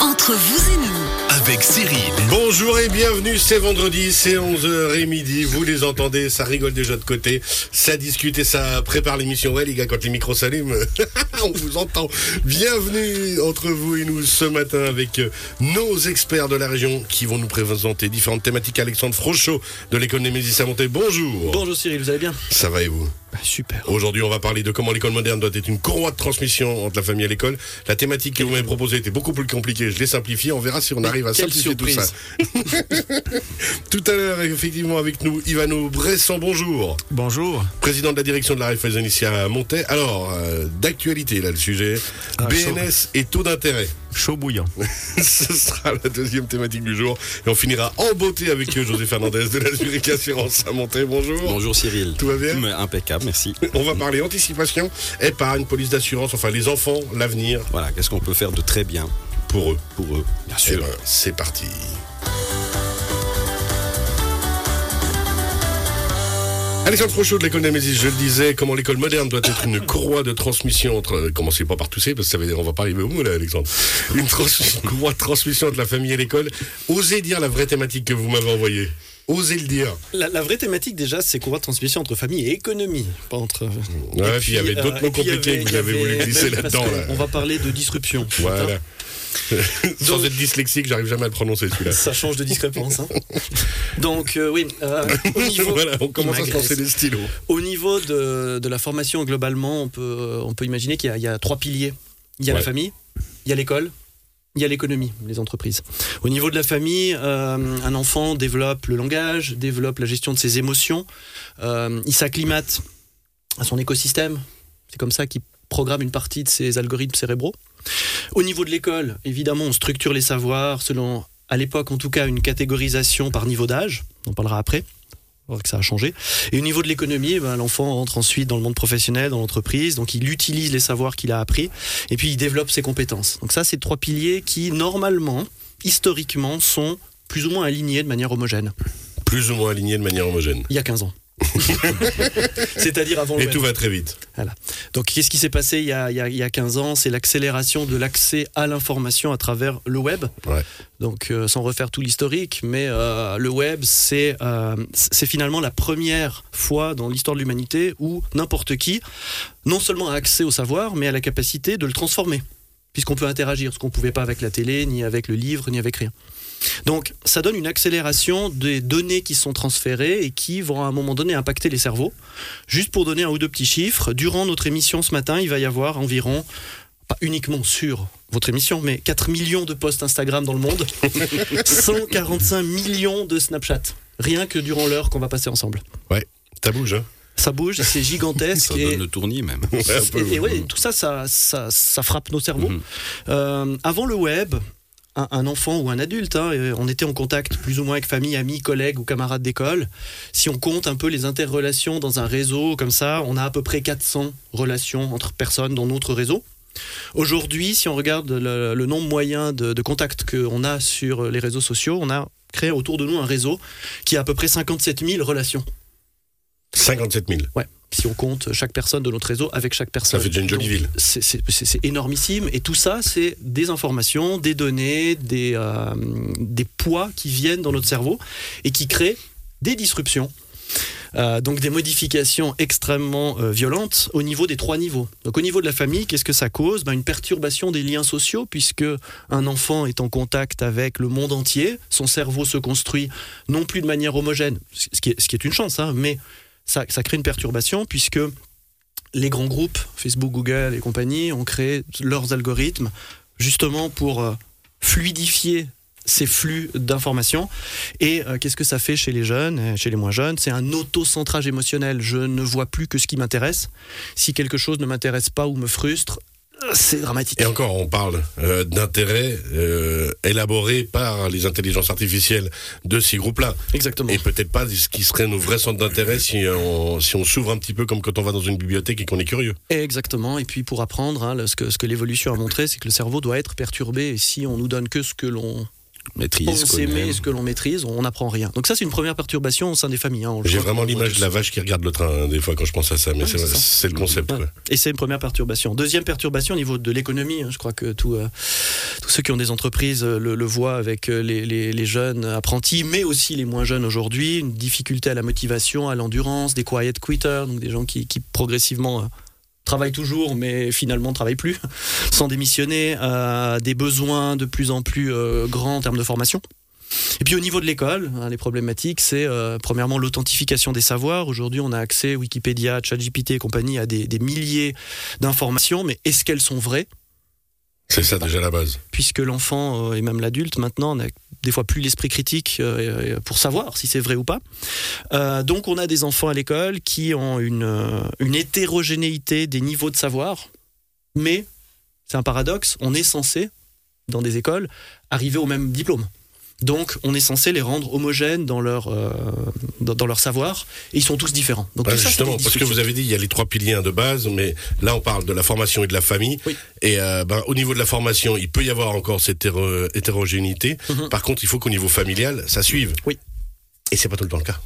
Entre vous et nous, avec Cyril. Bonjour et bienvenue, c'est vendredi, c'est 11h et midi, vous les entendez, ça rigole déjà de côté, ça discute et ça prépare l'émission. Ouais les gars, quand les micros s'allument, on vous entend. Bienvenue entre vous et nous ce matin avec euh, nos experts de la région qui vont nous présenter différentes thématiques. Alexandre Frochot de l'école Némésis à bonjour. Bonjour Cyril, vous allez bien? Ça va et vous? Super. Aujourd'hui, on va parler de comment l'école moderne doit être une courroie de transmission entre la famille et l'école. La thématique que vous m'avez proposée était beaucoup plus compliquée. Je l'ai simplifiée. On verra si on arrive à Quelle simplifier tout ça. tout à l'heure, effectivement, avec nous, Ivano Bresson. Bonjour. Bonjour. Président de la direction de la Raiffeisen ici à Montaix. Alors, euh, d'actualité, là, le sujet. Ah, BNS et taux d'intérêt. Chaud bouillant. Ce sera la deuxième thématique du jour. Et on finira en beauté avec José Fernandez de la Zurich Assurance à Montaix. Bonjour. Bonjour Cyril. Tout va bien Mais Impeccable, merci. On va parler anticipation, épargne, police d'assurance, enfin les enfants, l'avenir Voilà, qu'est-ce qu'on peut faire de très bien pour eux. pour eux Bien Eh sûr. ben, c'est parti. Alexandre Frochot de l'école Némésis, je le disais, comment l'école moderne doit être une courroie de transmission entre, euh, commencez pas par tousser, parce que ça veut dire, on va pas arriver au bout là, Alexandre. Une, trans- une courroie de transmission entre la famille et l'école. Osez dire la vraie thématique que vous m'avez envoyée. Osez le dire. La, la vraie thématique déjà, c'est qu'on va transmission entre famille et économie, pas entre. Ouais, Et puis il y avait euh, d'autres mots y compliqués que vous avez voulu glisser là-dedans. Là. On va parler de disruption. Voilà. Sans être dyslexique, j'arrive jamais à le prononcer celui-là. Ça change de discrépance. hein. Donc euh, oui, euh, au niveau, voilà, on commence à se lancer des stylos. Au niveau de, de la formation globalement, on peut, on peut imaginer qu'il y, a- il y a trois piliers. Il y a Ouais. la famille, il y a l'école, il y a l'économie, les entreprises. Au niveau de la famille, euh, un enfant développe le langage, développe la gestion de ses émotions, euh, il s'acclimate à son écosystème. C'est comme ça qu'il programme une partie de ses algorithmes cérébraux. Au niveau de l'école, évidemment, on structure les savoirs selon, à l'époque en tout cas, une catégorisation par niveau d'âge. On en parlera après. Que ça a changé. Et au niveau de l'économie, eh ben, l'enfant entre ensuite dans le monde professionnel, dans l'entreprise, donc il utilise les savoirs qu'il a appris, et puis il développe ses compétences. Donc ça, c'est trois piliers qui, normalement, historiquement, sont plus ou moins alignés de manière homogène. Plus ou moins aligné de manière homogène. Il y a 15 ans. C'est-à-dire avant le Et tout va très vite. Donc, qu'est-ce qui s'est passé il y, a, il y a- il y a 15 ans? C'est l'accélération de l'accès à l'information à travers le web. Ouais. Donc, euh, sans refaire tout l'historique, mais euh, le web, c'est euh, c'est finalement la première fois dans l'histoire de l'humanité où n'importe qui, non seulement a accès au savoir, mais a la capacité de le transformer. Puisqu'on peut interagir, ce qu'on ne pouvait pas avec la télé, ni avec le livre, ni avec rien. Donc, ça donne une accélération des données qui sont transférées et qui vont à un moment donné impacter les cerveaux. Juste pour donner un ou deux petits chiffres, durant notre émission ce matin, il va y avoir environ, pas uniquement sur votre émission, mais 4 millions de posts Instagram dans le monde, 145 millions de Snapchat. Rien que durant l'heure qu'on va passer ensemble. Ça bouge, hein Ça bouge, c'est gigantesque. Ça et- donne le tournis même. Ouais, et, et ouais, tout ça, ça, ça, ça frappe nos cerveaux. Mhm. Euh, avant le web, un, un enfant ou un adulte, hein, on était en contact plus ou moins avec famille, amis, collègues ou camarades d'école. Si on compte un peu les interrelations dans un réseau comme ça, on a à peu près 400 relations entre personnes dans notre réseau. Aujourd'hui, si on regarde le, le nombre moyen de, de contacts qu'on a sur les réseaux sociaux, on a créé autour de nous un réseau qui a à peu près 57 000 relations. 57 000. Si on compte chaque personne de notre réseau avec chaque personne. Ça fait déjà une jolie ville. c'est- énormissime. Et tout ça, c'est des informations, des données, des, euh, des poids qui viennent dans notre cerveau et qui créent des disruptions. Euh, donc des modifications extrêmement euh, violentes au niveau des trois niveaux. Donc au niveau de la famille, qu'est-ce que ça cause? Ben, Une perturbation des liens sociaux puisque un enfant est en contact avec le monde entier, son cerveau se construit non plus de manière homogène, ce qui est, ce qui est une chance, hein, mais ça, crée une perturbation puisque les grands groupes, Facebook, Google et compagnie, ont créé leurs algorithmes justement pour euh, fluidifier ces flux d'informations. Et euh, qu'est-ce que ça fait chez les jeunes, chez les moins jeunes? C'est un auto-centrage émotionnel. Je ne vois plus que ce qui m'intéresse. Si quelque chose ne m'intéresse pas ou me frustre, c'est dramatique. Et encore, on parle euh, d'intérêts euh, élaborés par les intelligences artificielles de ces groupes-là. Exactement. Et peut-être pas ce qui serait nos vrais centres d'intérêt si on, si on s'ouvre un petit peu comme quand on va dans une bibliothèque et qu'on est curieux. Exactement. Et puis pour apprendre, hein, ce que, ce que l'évolution a montré, c'est que le cerveau doit être perturbé. Et si on nous donne que ce que l'on Maîtrise, connaît. aimer, ce que l'on maîtrise, on n'apprend rien. Donc ça, c'est une première perturbation au sein des familles. hein. On J'ai vraiment on l'image de la vache qui regarde le train, hein, des fois, quand je pense à ça. Mais Ouais, c'est le concept. Ouais. Et c'est une première perturbation. Deuxième perturbation au niveau de l'économie. hein, je crois que tout, euh, tout ceux qui ont des entreprises euh, le, le voient avec euh, les, les- les jeunes apprentis, mais aussi les moins jeunes aujourd'hui, une difficulté à la motivation, à l'endurance, des quiet quitters, donc des gens qui, qui progressivement travaillent toujours, mais finalement ne travaillent plus, sans démissionner, euh, des besoins de plus en plus euh, grands en termes de formation. Et puis au niveau de l'école, hein, les problématiques, c'est euh, premièrement l'authentification des savoirs. Aujourd'hui, on a accès, Wikipédia, ChatGPT et compagnie, à des milliers d'informations, mais est-ce qu'elles sont vraies? C'est ça déjà la base. puisque l'enfant euh, et même l'adulte maintenant n'a des fois plus l'esprit critique euh, euh, pour savoir si c'est vrai ou pas. Donc on a des enfants à l'école qui ont une, une hétérogénéité des niveaux de savoir, mais c'est un paradoxe, on est censé, dans des écoles, arriver au même diplôme. Donc on est censé les rendre homogènes dans leur, euh, dans, dans leur savoir, et ils sont tous différents. Donc ça, c'est justement, parce que vous avez dit il y a les trois piliers de base, mais là on parle de la formation et de la famille. Oui. Et euh, ben, au niveau de la formation, il peut y avoir encore cette hétéro- hétérogénéité. Mhm. Par contre, il faut qu'au niveau familial, ça suive. Oui. Et c'est pas tout le temps le cas.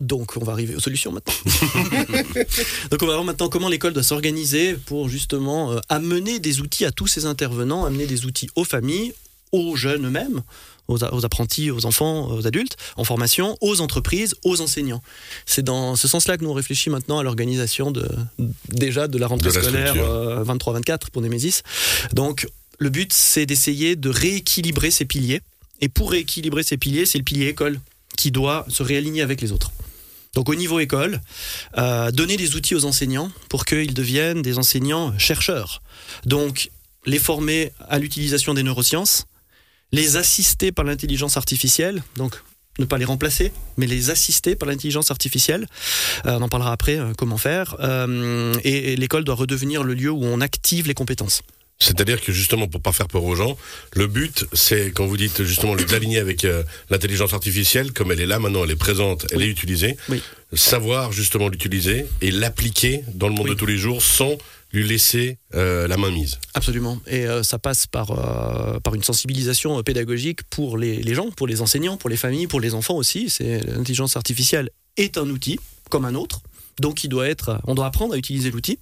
Donc, on va arriver aux solutions maintenant. Donc, on va voir maintenant comment l'école doit s'organiser pour justement euh, amener des outils à tous ces intervenants, amener des outils aux familles, aux jeunes eux-mêmes, aux, apprentis, aux enfants, aux adultes, en formation, aux entreprises, aux enseignants. C'est dans ce sens-là que nous on réfléchit maintenant à l'organisation de, déjà de la rentrée De la scolaire structure. euh, 23-24 pour Némésis. Donc, le but, c'est d'essayer de rééquilibrer ces piliers. Et pour rééquilibrer ces piliers, c'est le pilier école qui doit se réaligner avec les autres. Donc au niveau école, euh, donner des outils aux enseignants pour qu'ils deviennent des enseignants chercheurs. Donc les former à l'utilisation des neurosciences, les assister par l'intelligence artificielle, donc ne pas les remplacer, mais les assister par l'intelligence artificielle. Euh, on en parlera après, euh, comment faire. Euh, et et l'école doit redevenir le lieu où on active les compétences. C'est-à-dire que justement, pour pas faire peur aux gens, le but, c'est quand vous dites justement d'aligner avec euh, l'intelligence artificielle, comme elle est là maintenant, elle est présente, elle Oui. est utilisée, Oui. savoir justement l'utiliser et l'appliquer dans le monde Oui. de tous les jours sans lui laisser euh, la main mise. Absolument. Et euh, ça passe par, euh, par une sensibilisation pédagogique pour les, les gens, pour les enseignants, pour les familles, pour les enfants aussi. C'est l'intelligence artificielle est un outil comme un autre, donc il doit être. On doit apprendre à utiliser l'outil,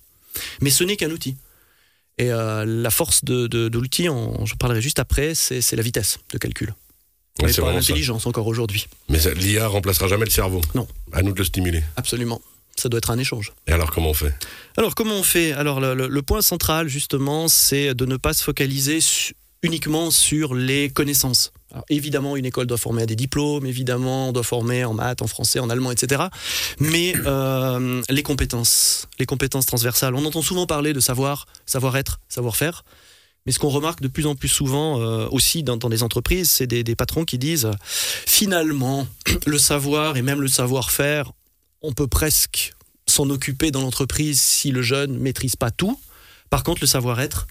mais ce n'est qu'un outil. Et la force de, de, de l'outil, je parlerai juste après, c'est la vitesse de calcul. Mais c'est pas l'intelligence encore aujourd'hui. Mais l'IA remplacera jamais le cerveau. Non. À nous de le stimuler. Absolument. Ça doit être un échange. Et alors comment on fait? Alors, comment on fait? Alors, le, le- le point central, justement, c'est de ne pas se focaliser su- uniquement sur les connaissances. Alors, évidemment, une école doit former à des diplômes, évidemment, on doit former en maths, en français, en allemand, etc. Mais euh, les compétences, les compétences transversales, on entend souvent parler de savoir, savoir-être, savoir-faire. Mais ce qu'on remarque de plus en plus souvent euh, aussi dans, dans des entreprises, c'est des, des patrons qui disent euh, finalement, le savoir et même le savoir-faire, on peut presque s'en occuper dans l'entreprise si le jeune maîtrise pas tout. Par contre, le savoir-être,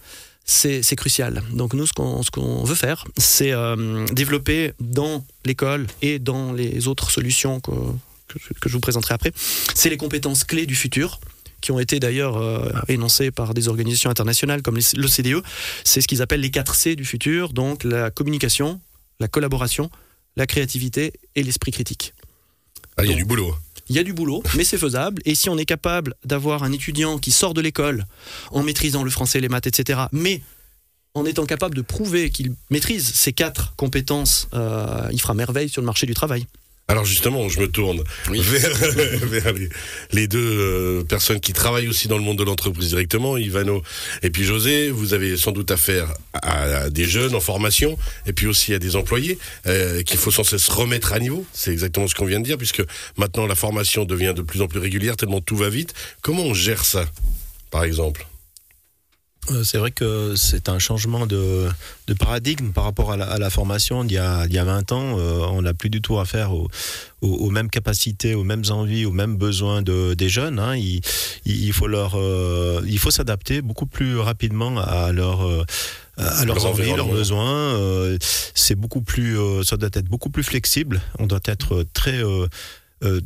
c'est crucial. Donc nous, ce qu'on veut faire, c'est euh, développer dans l'école et dans les autres solutions que, que, je- que je vous présenterai après, c'est les compétences clés du futur qui ont été d'ailleurs euh, énoncées par des organisations internationales comme l'OCDE. C'est ce qu'ils appellent les 4 C du futur, donc la communication, la collaboration, la créativité et l'esprit critique. Ah, il y a du boulot. Il y a du boulot, mais c'est faisable. Et si on est capable d'avoir un étudiant qui sort de l'école en maîtrisant le français, les maths, etc., mais en étant capable de prouver qu'il maîtrise ces quatre compétences, euh, il fera merveille sur le marché du travail. Alors justement, je me tourne Oui. vers, vers les, les deux euh, personnes qui travaillent aussi dans le monde de l'entreprise directement, Ivano et puis José. Vous avez sans doute affaire à, à des jeunes en formation et puis aussi à des employés euh, qu'il faut sans cesse remettre à niveau. C'est exactement ce qu'on vient de dire puisque maintenant la formation devient de plus en plus régulière tellement tout va vite. Comment on gère ça, par exemple? C'est vrai que c'est un changement de, de paradigme par rapport à la, à la formation d'il y a, il y a 20 ans. Euh, on n'a plus du tout affaire aux, aux, aux mêmes capacités, aux mêmes envies, aux mêmes besoins de, des jeunes. Hein. Il, faut leur, euh, il faut s'adapter beaucoup plus rapidement à leur euh, à leurs Leur envies, leurs besoins. Euh, c'est beaucoup plus, euh, ça doit être beaucoup plus flexible. On doit être très euh, euh,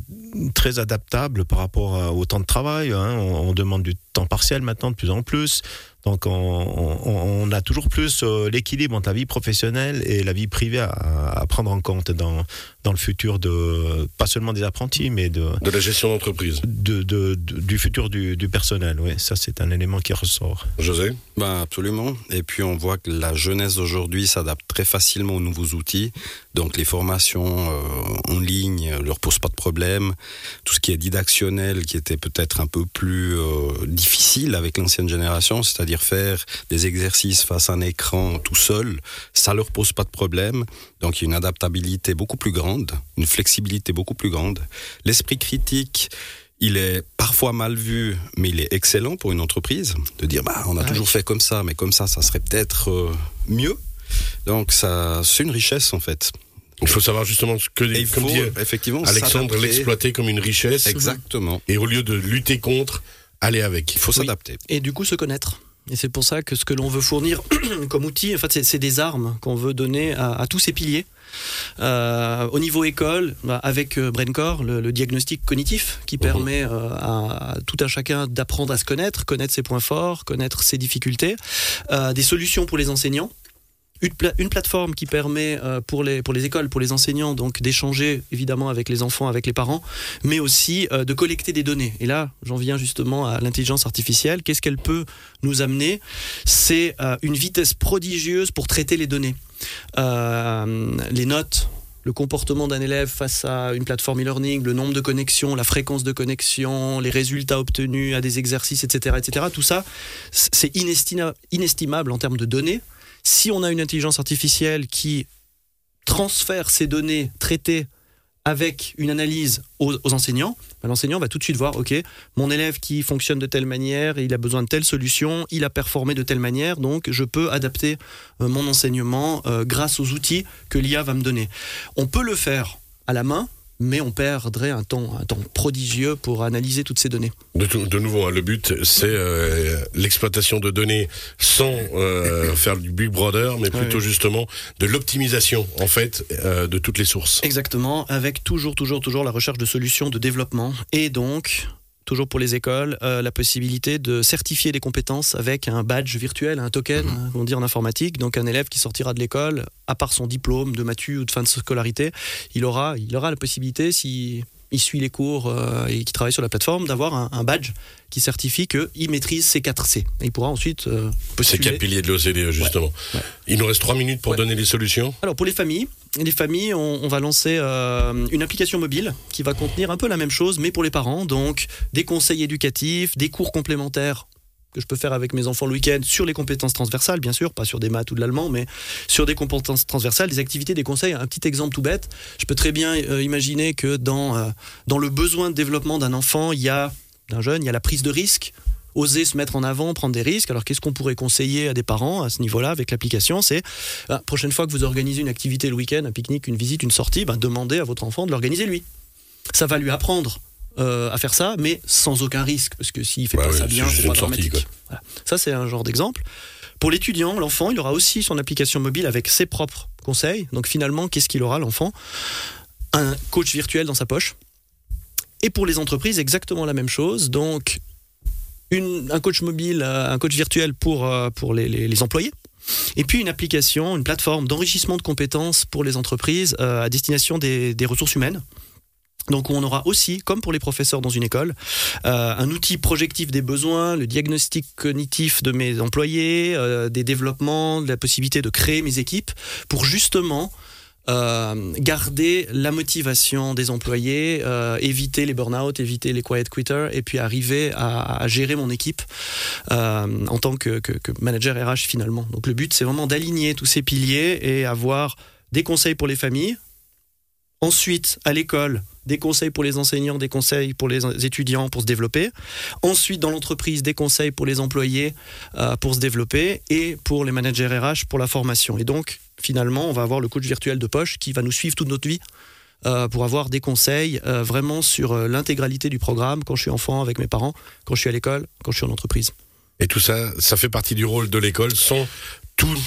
très adaptable par rapport à- au temps de travail. hein. On, on demande du temps partiel maintenant de plus en plus. Donc on, on- on a toujours plus euh, l'équilibre entre la vie professionnelle et la vie privée à, à prendre en compte dans, dans le futur de, pas seulement des apprentis, mais de, De la gestion d'entreprise. de, de- de- du futur du, du personnel. Oui, ça, c'est un élément qui ressort. José? Ben absolument. Et puis on voit que la jeunesse d'aujourd'hui s'adapte très facilement aux nouveaux outils. Donc les formations euh, en ligne euh, leur posent pas de problème. Tout ce qui est didactionnel, qui était peut-être un peu plus euh, difficile avec l'ancienne génération, c'est-à-dire faire des exercices face à un écran tout seul, ça leur pose pas de problème. Donc il y a une adaptabilité beaucoup plus grande, une flexibilité beaucoup plus grande. L'esprit critique, il est parfois mal vu, mais il est excellent pour une entreprise de dire bah on a Ah toujours fait comme ça, mais comme ça, ça serait peut-être euh, mieux. Donc ça, c'est une richesse en fait. Il faut savoir justement ce que, il comme faut dit effectivement Alexandre, l'exploiter comme une richesse. Exactement. Et au lieu de lutter contre, aller avec. Il faut s'adapter. Et du coup, se connaître. Et c'est pour ça que ce que l'on veut fournir comme outil, en fait, c'est- des armes qu'on veut donner à, à tous ces piliers. Euh, au niveau école, bah, avec euh, BrainCore, le, le diagnostic cognitif qui permet euh, à, à tout un chacun d'apprendre à se connaître, connaître ses points forts, connaître ses difficultés, Euh, des solutions pour les enseignants. Une, pla- une plateforme qui permet euh, pour, les, pour les écoles, pour les enseignants, donc d'échanger évidemment avec les enfants, avec les parents, mais aussi euh, de collecter des données. Et là, j'en viens justement à l'intelligence artificielle. Qu'est-ce qu'elle peut nous amener? C'est euh, une vitesse prodigieuse pour traiter les données. Les notes, le comportement d'un élève face à une plateforme e-learning, le nombre de connexions, la fréquence de connexion, les résultats obtenus à des exercices, etc., etc. Tout ça, c'est inestima- inestimable en termes de données. Si on a une intelligence artificielle qui transfère ces données traitées avec une analyse aux, enseignants, ben, l'enseignant va tout de suite voir, OK, mon élève qui fonctionne de telle manière, il a besoin de telle solution, il a performé de telle manière, donc je peux adapter euh, mon enseignement euh, grâce aux outils que l'IA va me donner. On peut le faire à la main, mais on perdrait un temps, un temps prodigieux pour analyser toutes ces données. De, tout- de nouveau, hein, le but, c'est euh, l'exploitation de données sans euh, faire du Big Brother, mais plutôt oui. justement de l'optimisation, en fait, euh, de toutes les sources. Exactement, avec toujours, toujours, toujours la recherche de solutions de développement et donc toujours pour les écoles, euh, la possibilité de certifier des compétences avec un badge virtuel, un token, hein, on dit en informatique. Donc un élève qui sortira de l'école, à part son diplôme de matu ou de fin de scolarité, il aura, il aura la possibilité, si il suit les cours euh, et qui travaille sur la plateforme, d'avoir un, un badge qui certifie qu'il maîtrise ces 4 C. Et il pourra ensuite euh, C'est quatre piliers de l'OCDE, justement? Ouais. Il nous reste trois minutes pour Ouais. donner les solutions? Alors pour les familles, les familles, on, va lancer euh, une application mobile qui va contenir un peu la même chose, mais pour les parents. Donc des conseils éducatifs, des cours complémentaires que je peux faire avec mes enfants le week-end sur les compétences transversales, bien sûr, pas sur des maths ou de l'allemand, mais sur des compétences transversales, des activités, des conseils. Un petit exemple tout bête, je peux très bien euh, imaginer que dans, euh, dans le besoin de développement d'un enfant, il y a d'un jeune, il y a la prise de risque oser se mettre en avant, prendre des risques. Alors qu'est-ce qu'on pourrait conseiller à des parents à ce niveau-là avec l'application? C'est la prochaine fois que vous organisez une activité le week-end, un pique-nique, une visite, une sortie, ben, demandez à votre enfant de l'organiser lui. Ça va lui apprendre euh, à faire ça, mais sans aucun risque, parce que s'il fait Bah pas ça bien, c'est pas sortie, dramatique. Voilà. Ça, c'est un genre d'exemple. Pour l'étudiant, l'enfant, il aura aussi son application mobile avec ses propres conseils. Donc finalement, qu'est-ce qu'il aura, l'enfant? Un coach virtuel dans sa poche. Et pour les entreprises, exactement la même chose. Donc, un coach mobile, euh, un coach virtuel pour, euh, pour les, les- employés. Et puis une application, une plateforme d'enrichissement de compétences pour les entreprises euh, à destination des, des ressources humaines. Donc on aura aussi, comme pour les professeurs dans une école, un outil projectif des besoins, le diagnostic cognitif de mes employés, des développements, la possibilité de créer mes équipes pour justement euh, garder la motivation des employés, euh, éviter les burn-out, éviter les quiet quitters, et puis arriver à, gérer mon équipe euh, en tant que, que- manager RH finalement. Donc le but, c'est vraiment d'aligner tous ces piliers et avoir des conseils pour les familles. Ensuite, à l'école, des conseils pour les enseignants, des conseils pour les étudiants pour se développer. Ensuite, dans l'entreprise, des conseils pour les employés pour se développer et pour les managers RH pour la formation. Et donc, finalement, on va avoir le coach virtuel de poche qui va nous suivre toute notre vie euh, pour avoir des conseils euh, vraiment sur euh, l'intégralité du programme quand je suis enfant avec mes parents, quand je suis à l'école, quand je suis en entreprise. Et tout ça, ça fait partie du rôle de l'école sans tout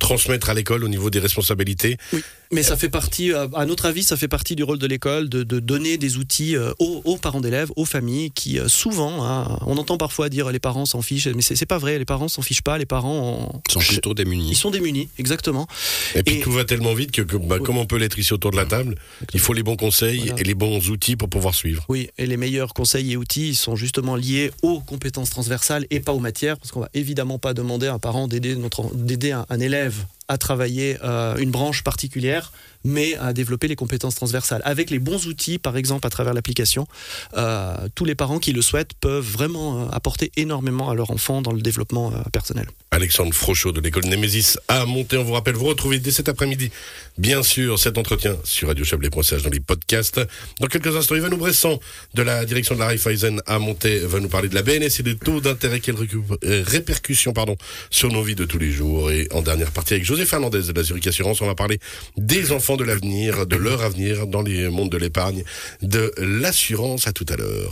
transmettre à l'école au niveau des responsabilités. Oui. Mais ça fait partie, euh, à notre avis, ça fait partie du rôle de l'école de, de donner des outils euh, aux, aux parents d'élèves, aux familles qui euh, souvent, hein, on entend parfois dire les parents s'en fichent, mais c'est pas vrai. Les parents s'en fichent pas. Les parents, sont plutôt démunis. ils sont démunis, exactement. Et puis Et- tout va tellement vite que, que, bah, comme on peut l'être ici autour de la table, il faut les bons conseils Voilà. et les bons outils pour pouvoir suivre. Oui, et les meilleurs conseils et outils ils sont justement liés aux compétences transversales et pas aux matières, parce qu'on va évidemment pas demander à un parent d'aider notre d'aider un, un élève à travailler euh, une branche particulière, mais à développer les compétences transversales. Avec les bons outils, par exemple à travers l'application, euh, tous les parents qui le souhaitent peuvent vraiment euh, apporter énormément à leur enfant dans le développement euh, personnel. Alexandre Frochot de l'école Némésis à monter. On vous rappelle, vous retrouvez dès cet après-midi, bien sûr, cet entretien sur radiochablais.ch dans les podcasts. Dans quelques instants, Yvan Bressan de la direction de la Raiffeisen à monter va nous parler de la BNS et des taux d'intérêt qu'elle euh, répercussions pardon, sur nos vies de tous les jours. Et en dernière partie avec José de la Zurich Assurance, on va parler des enfants de l'avenir, de leur avenir dans les mondes de l'épargne, de l'assurance. À tout à l'heure.